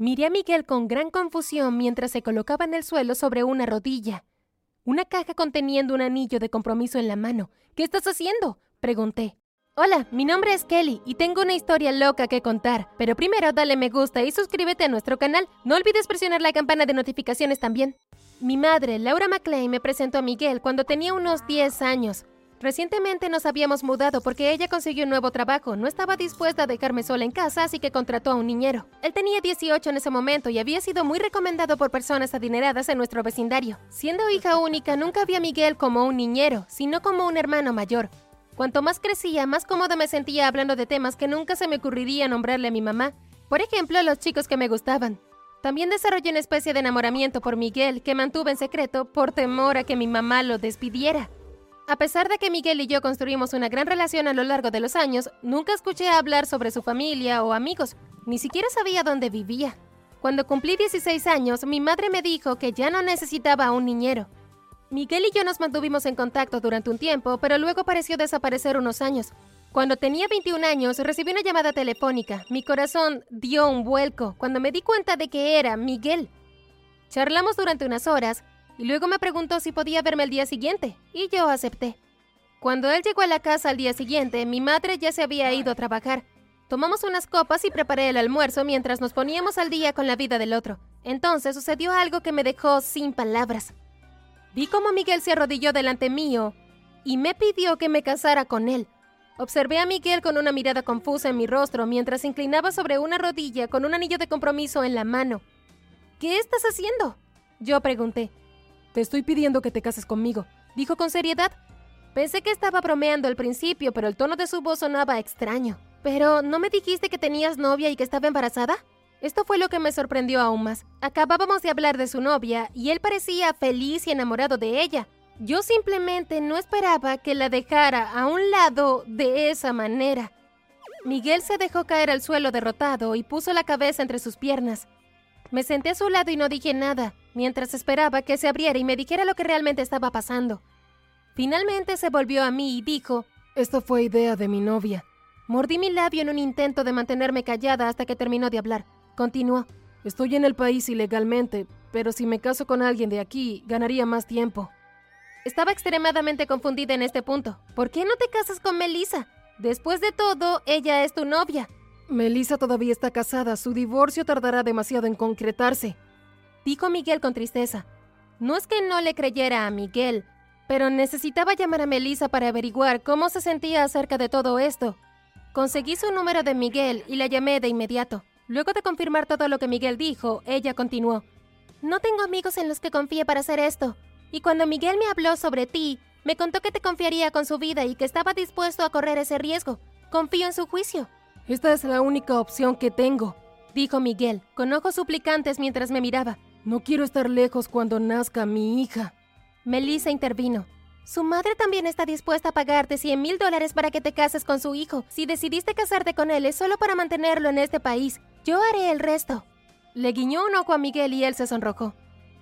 Miré a Miguel con gran confusión mientras se colocaba en el suelo sobre una rodilla. Una caja conteniendo un anillo de compromiso en la mano. ¿Qué estás haciendo? Pregunté. Hola, mi nombre es Kelly y tengo una historia loca que contar. Pero primero dale me gusta y suscríbete a nuestro canal. No olvides presionar la campana de notificaciones también. Mi madre, Laura McLean, me presentó a Miguel cuando tenía unos 10 años. Recientemente nos habíamos mudado porque ella consiguió un nuevo trabajo. No estaba dispuesta a dejarme sola en casa, así que contrató a un niñero. Él tenía 18 en ese momento y había sido muy recomendado por personas adineradas en nuestro vecindario. Siendo hija única, nunca vi a Miguel como un niñero, sino como un hermano mayor. Cuanto más crecía, más cómoda me sentía hablando de temas que nunca se me ocurriría nombrarle a mi mamá. Por ejemplo, los chicos que me gustaban. También desarrollé una especie de enamoramiento por Miguel que mantuve en secreto por temor a que mi mamá lo despidiera. A pesar de que Miguel y yo construimos una gran relación a lo largo de los años, nunca escuché hablar sobre su familia o amigos, ni siquiera sabía dónde vivía. Cuando cumplí 16 años, mi madre me dijo que ya no necesitaba un niñero. Miguel y yo nos mantuvimos en contacto durante un tiempo, pero luego pareció desaparecer unos años. Cuando tenía 21 años, recibí una llamada telefónica. Mi corazón dio un vuelco cuando me di cuenta de que era Miguel. Charlamos durante unas horas y luego me preguntó si podía verme el día siguiente, y yo acepté. Cuando él llegó a la casa al día siguiente, mi madre ya se había ido a trabajar. Tomamos unas copas y preparé el almuerzo mientras nos poníamos al día con la vida del otro. Entonces sucedió algo que me dejó sin palabras. Vi cómo Miguel se arrodilló delante mío y me pidió que me casara con él. Observé a Miguel con una mirada confusa en mi rostro mientras se inclinaba sobre una rodilla con un anillo de compromiso en la mano. ¿Qué estás haciendo? Yo pregunté. Te estoy pidiendo que te cases conmigo, dijo con seriedad. Pensé que estaba bromeando al principio, pero el tono de su voz sonaba extraño. Pero, ¿no me dijiste que tenías novia y que estaba embarazada? Esto fue lo que me sorprendió aún más. Acabábamos de hablar de su novia y él parecía feliz y enamorado de ella. Yo simplemente no esperaba que la dejara a un lado de esa manera. Miguel se dejó caer al suelo derrotado y puso la cabeza entre sus piernas. Me senté a su lado y no dije nada, mientras esperaba que se abriera y me dijera lo que realmente estaba pasando. Finalmente se volvió a mí y dijo, Esto fue idea de mi novia. Mordí mi labio en un intento de mantenerme callada hasta que terminó de hablar. Continuó. Estoy en el país ilegalmente, pero si me caso con alguien de aquí, ganaría más tiempo. Estaba extremadamente confundida en este punto. ¿Por qué no te casas con Melissa? Después de todo, ella es tu novia. Melissa todavía está casada, su divorcio tardará demasiado en concretarse. Dijo Miguel con tristeza. No es que no le creyera a Miguel, pero necesitaba llamar a Melissa para averiguar cómo se sentía acerca de todo esto. Conseguí su número de Miguel y la llamé de inmediato. Luego de confirmar todo lo que Miguel dijo, ella continuó. No tengo amigos en los que confíe para hacer esto. Y cuando Miguel me habló sobre ti, me contó que te confiaría con su vida y que estaba dispuesto a correr ese riesgo. Confío en su juicio. Esta es la única opción que tengo, dijo Miguel, con ojos suplicantes mientras me miraba. No quiero estar lejos cuando nazca mi hija. Melissa intervino. Su madre también está dispuesta a pagarte 100 mil dólares para que te cases con su hijo. Si decidiste casarte con él es solo para mantenerlo en este país. Yo haré el resto. Le guiñó un ojo a Miguel y él se sonrojó.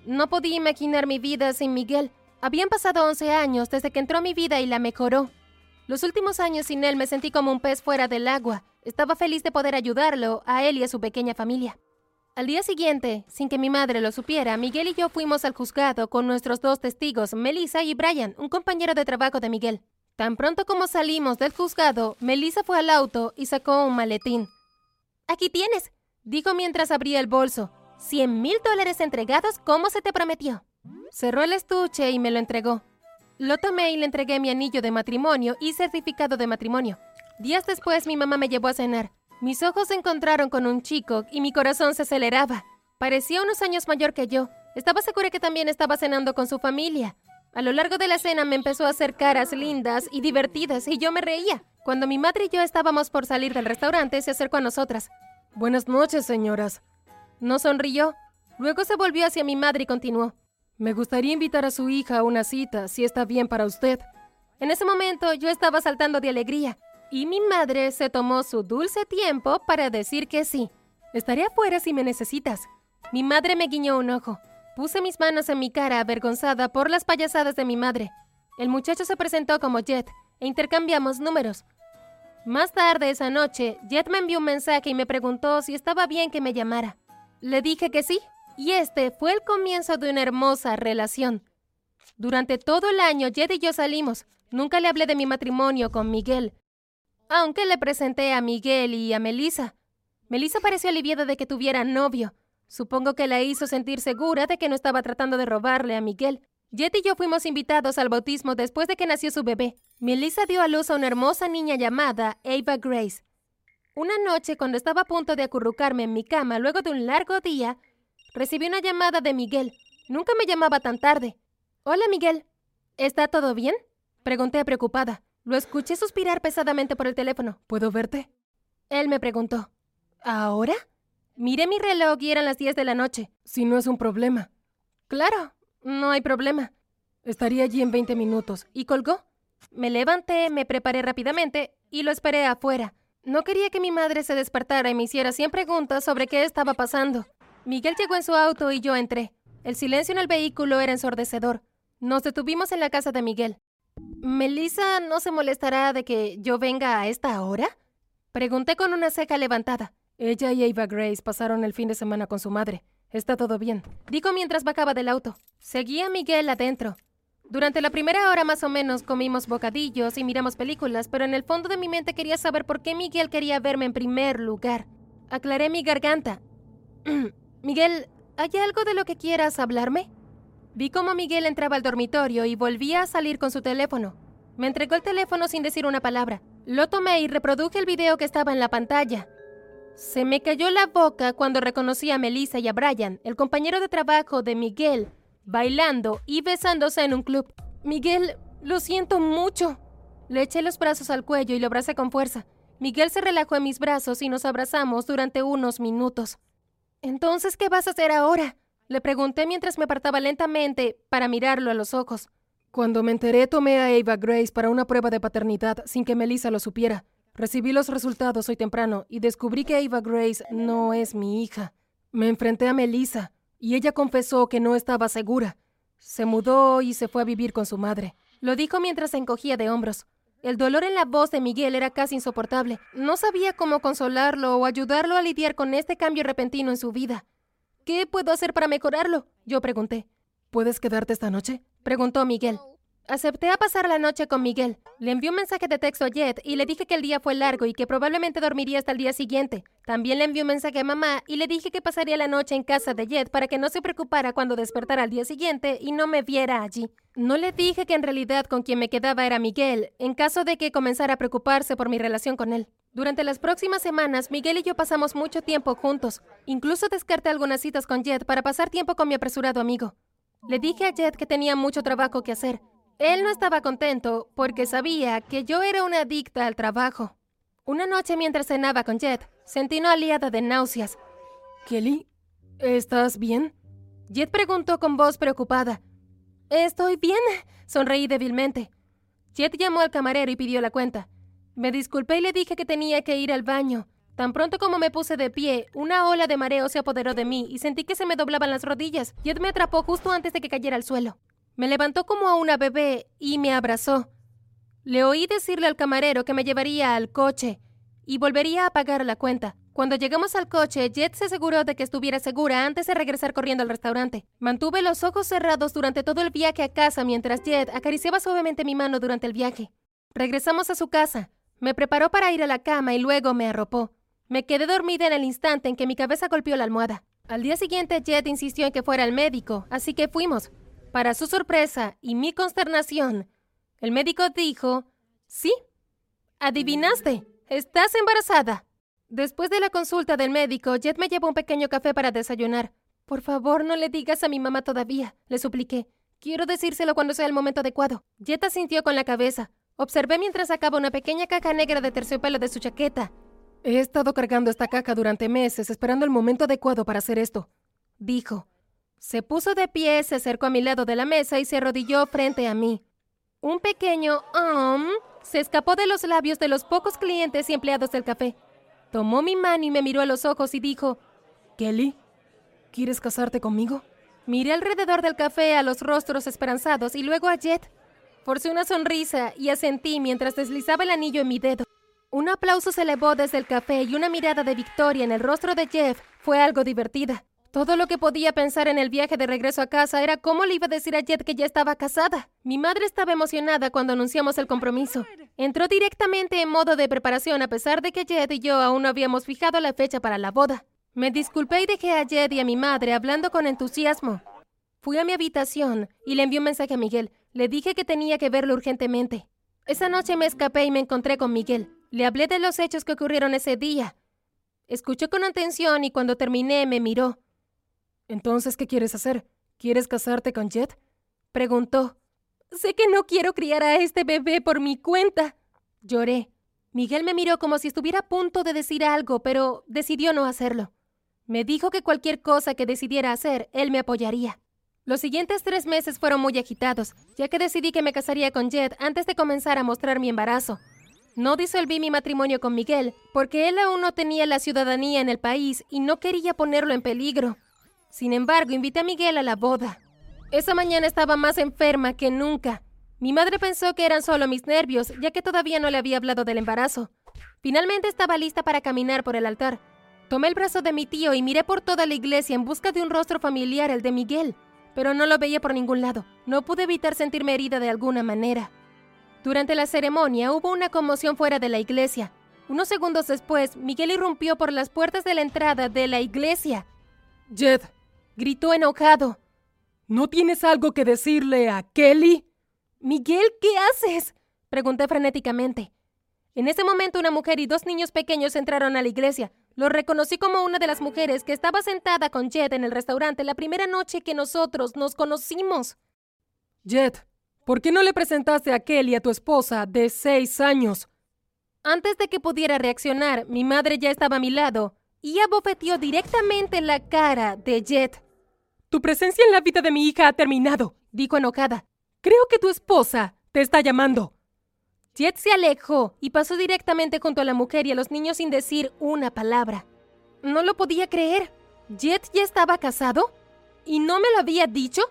No podía imaginar mi vida sin Miguel. Habían pasado 11 años desde que entró mi vida y la mejoró. Los últimos años sin él me sentí como un pez fuera del agua. Estaba feliz de poder ayudarlo, a él y a su pequeña familia. Al día siguiente, sin que mi madre lo supiera, Miguel y yo fuimos al juzgado con nuestros dos testigos, Melissa y Brian, un compañero de trabajo de Miguel. Tan pronto como salimos del juzgado, Melissa fue al auto y sacó un maletín. Aquí tienes, dijo mientras abría el bolso. Cien mil dólares entregados como se te prometió. Cerró el estuche y me lo entregó. Lo tomé y le entregué mi anillo de matrimonio y certificado de matrimonio. Días después mi mamá me llevó a cenar. Mis ojos se encontraron con un chico y mi corazón se aceleraba. Parecía unos años mayor que yo. Estaba segura que también estaba cenando con su familia. A lo largo de la cena me empezó a hacer caras lindas y divertidas y yo me reía. Cuando mi madre y yo estábamos por salir del restaurante, se acercó a nosotras. Buenas noches, señoras. No sonrió. Luego se volvió hacia mi madre y continuó. Me gustaría invitar a su hija a una cita, si está bien para usted. En ese momento yo estaba saltando de alegría. Y mi madre se tomó su dulce tiempo para decir que sí. Estaré afuera si me necesitas. Mi madre me guiñó un ojo. Puse mis manos en mi cara avergonzada por las payasadas de mi madre. El muchacho se presentó como Jet e intercambiamos números. Más tarde esa noche, Jet me envió un mensaje y me preguntó si estaba bien que me llamara. Le dije que sí, y este fue el comienzo de una hermosa relación. Durante todo el año, Jed y yo salimos. Nunca le hablé de mi matrimonio con Miguel, aunque le presenté a Miguel y a Melissa. Melissa pareció aliviada de que tuviera novio. Supongo que la hizo sentir segura de que no estaba tratando de robarle a Miguel. Jet y yo fuimos invitados al bautismo después de que nació su bebé. Melissa dio a luz a una hermosa niña llamada Ava Grace. Una noche, cuando estaba a punto de acurrucarme en mi cama luego de un largo día, recibí una llamada de Miguel. Nunca me llamaba tan tarde. Hola, Miguel. ¿Está todo bien? Pregunté preocupada. Lo escuché suspirar pesadamente por el teléfono. ¿Puedo verte? Él me preguntó. ¿Ahora? Miré mi reloj y eran las 10 de la noche. Si no es un problema. Claro, no hay problema. Estaría allí en 20 minutos. ¿Y colgó? Me levanté, me preparé rápidamente y lo esperé afuera. No quería que mi madre se despertara y me hiciera 100 preguntas sobre qué estaba pasando. Miguel llegó en su auto y yo entré. El silencio en el vehículo era ensordecedor. Nos detuvimos en la casa de Miguel. ¿Melissa no se molestará de que yo venga a esta hora? Pregunté con una ceja levantada. Ella y Ava Grace pasaron el fin de semana con su madre. Está todo bien. Dijo mientras bajaba del auto. Seguía Miguel adentro. Durante la primera hora más o menos comimos bocadillos y miramos películas, pero en el fondo de mi mente quería saber por qué Miguel quería verme en primer lugar. Aclaré mi garganta. Miguel, ¿hay algo de lo que quieras hablarme? Vi cómo Miguel entraba al dormitorio y volvía a salir con su teléfono. Me entregó el teléfono sin decir una palabra. Lo tomé y reproduje el video que estaba en la pantalla. Se me cayó la boca cuando reconocí a Melissa y a Brian, el compañero de trabajo de Miguel, bailando y besándose en un club. Miguel, lo siento mucho. Le eché los brazos al cuello y lo abracé con fuerza. Miguel se relajó en mis brazos y nos abrazamos durante unos minutos. Entonces, ¿qué vas a hacer ahora? Le pregunté mientras me apartaba lentamente para mirarlo a los ojos. Cuando me enteré, tomé a Ava Grace para una prueba de paternidad sin que Melissa lo supiera. Recibí los resultados hoy temprano y descubrí que Ava Grace no es mi hija. Me enfrenté a Melissa y ella confesó que no estaba segura. Se mudó y se fue a vivir con su madre. Lo dijo mientras se encogía de hombros. El dolor en la voz de Miguel era casi insoportable. No sabía cómo consolarlo o ayudarlo a lidiar con este cambio repentino en su vida. ¿Qué puedo hacer para mejorarlo? Yo pregunté. ¿Puedes quedarte esta noche? Preguntó Miguel. Acepté a pasar la noche con Miguel. Le envié un mensaje de texto a Jet y le dije que el día fue largo y que probablemente dormiría hasta el día siguiente. También le envié un mensaje a mamá y le dije que pasaría la noche en casa de Jet para que no se preocupara cuando despertara al día siguiente y no me viera allí. No le dije que en realidad con quien me quedaba era Miguel, en caso de que comenzara a preocuparse por mi relación con él. Durante las próximas semanas, Miguel y yo pasamos mucho tiempo juntos. Incluso descarté algunas citas con Jet para pasar tiempo con mi apresurado amigo. Le dije a Jet que tenía mucho trabajo que hacer él no estaba contento porque sabía que yo era una adicta al trabajo. Una noche mientras cenaba con Jet, sentí una aliada de náuseas. Kelly, ¿estás bien? Jet preguntó con voz preocupada. Estoy bien, sonreí débilmente. Jet llamó al camarero y pidió la cuenta. Me disculpé y le dije que tenía que ir al baño. Tan pronto como me puse de pie, una ola de mareo se apoderó de mí y sentí que se me doblaban las rodillas. Jet me atrapó justo antes de que cayera al suelo. Me levantó como a una bebé y me abrazó. Le oí decirle al camarero que me llevaría al coche y volvería a pagar la cuenta. Cuando llegamos al coche, Jet se aseguró de que estuviera segura antes de regresar corriendo al restaurante. Mantuve los ojos cerrados durante todo el viaje a casa mientras Jet acariciaba suavemente mi mano durante el viaje. Regresamos a su casa. Me preparó para ir a la cama y luego me arropó. Me quedé dormida en el instante en que mi cabeza golpeó la almohada. Al día siguiente, Jet insistió en que fuera al médico, así que fuimos. Para su sorpresa y mi consternación, el médico dijo, sí, adivinaste, estás embarazada. Después de la consulta del médico, Jet me llevó un pequeño café para desayunar. Por favor, no le digas a mi mamá todavía, le supliqué. Quiero decírselo cuando sea el momento adecuado. Jet asintió con la cabeza. Observé mientras sacaba una pequeña caja negra de terciopelo de su chaqueta. He estado cargando esta caja durante meses, esperando el momento adecuado para hacer esto, dijo. Se puso de pie, se acercó a mi lado de la mesa y se arrodilló frente a mí. Un pequeño um se escapó de los labios de los pocos clientes y empleados del café. Tomó mi mano y me miró a los ojos y dijo, Kelly, ¿quieres casarte conmigo? Miré alrededor del café a los rostros esperanzados y luego a Jet. Forcé una sonrisa y asentí mientras deslizaba el anillo en mi dedo. Un aplauso se elevó desde el café y una mirada de victoria en el rostro de Jeff fue algo divertida. Todo lo que podía pensar en el viaje de regreso a casa era cómo le iba a decir a Jet que ya estaba casada. Mi madre estaba emocionada cuando anunciamos el compromiso. Entró directamente en modo de preparación a pesar de que Jet y yo aún no habíamos fijado la fecha para la boda. Me disculpé y dejé a Jet y a mi madre hablando con entusiasmo. Fui a mi habitación y le envié un mensaje a Miguel. Le dije que tenía que verlo urgentemente. Esa noche me escapé y me encontré con Miguel. Le hablé de los hechos que ocurrieron ese día. Escuchó con atención y cuando terminé me miró. Entonces, ¿qué quieres hacer? ¿Quieres casarte con Jet? Preguntó. Sé que no quiero criar a este bebé por mi cuenta. Lloré. Miguel me miró como si estuviera a punto de decir algo, pero decidió no hacerlo. Me dijo que cualquier cosa que decidiera hacer, él me apoyaría. Los siguientes tres meses fueron muy agitados, ya que decidí que me casaría con Jet antes de comenzar a mostrar mi embarazo. No disolví mi matrimonio con Miguel, porque él aún no tenía la ciudadanía en el país y no quería ponerlo en peligro. Sin embargo, invité a Miguel a la boda. Esa mañana estaba más enferma que nunca. Mi madre pensó que eran solo mis nervios, ya que todavía no le había hablado del embarazo. Finalmente estaba lista para caminar por el altar. Tomé el brazo de mi tío y miré por toda la iglesia en busca de un rostro familiar, el de Miguel, pero no lo veía por ningún lado. No pude evitar sentirme herida de alguna manera. Durante la ceremonia hubo una conmoción fuera de la iglesia. Unos segundos después, Miguel irrumpió por las puertas de la entrada de la iglesia. Jed, Gritó enojado. ¿No tienes algo que decirle a Kelly? Miguel, ¿qué haces? Pregunté frenéticamente. En ese momento una mujer y dos niños pequeños entraron a la iglesia. Los reconocí como una de las mujeres que estaba sentada con Jet en el restaurante la primera noche que nosotros nos conocimos. Jet, ¿por qué no le presentaste a Kelly a tu esposa de seis años? Antes de que pudiera reaccionar, mi madre ya estaba a mi lado y abofeteó directamente la cara de Jet. Tu presencia en la vida de mi hija ha terminado, dijo enojada. Creo que tu esposa te está llamando. Jet se alejó y pasó directamente junto a la mujer y a los niños sin decir una palabra. No lo podía creer. ¿Jet ya estaba casado? ¿Y no me lo había dicho?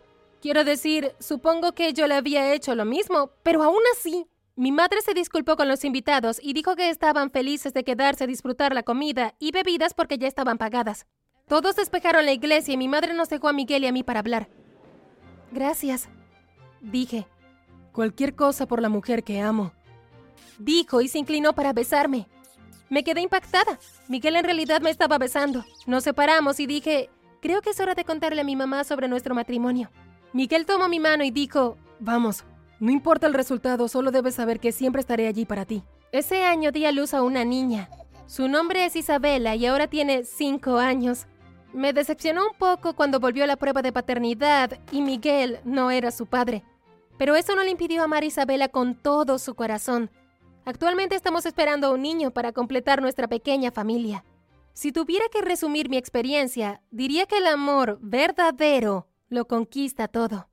Quiero decir, supongo que yo le había hecho lo mismo, pero aún así. Mi madre se disculpó con los invitados y dijo que estaban felices de quedarse a disfrutar la comida y bebidas porque ya estaban pagadas. Todos despejaron la iglesia y mi madre nos dejó a Miguel y a mí para hablar. Gracias, dije. Cualquier cosa por la mujer que amo. Dijo y se inclinó para besarme. Me quedé impactada. Miguel en realidad me estaba besando. Nos separamos y dije, creo que es hora de contarle a mi mamá sobre nuestro matrimonio. Miguel tomó mi mano y dijo, vamos, no importa el resultado, solo debes saber que siempre estaré allí para ti. Ese año di a luz a una niña. Su nombre es Isabela y ahora tiene cinco años. Me decepcionó un poco cuando volvió la prueba de paternidad y Miguel no era su padre. Pero eso no le impidió amar a Isabela con todo su corazón. Actualmente estamos esperando a un niño para completar nuestra pequeña familia. Si tuviera que resumir mi experiencia, diría que el amor verdadero lo conquista todo.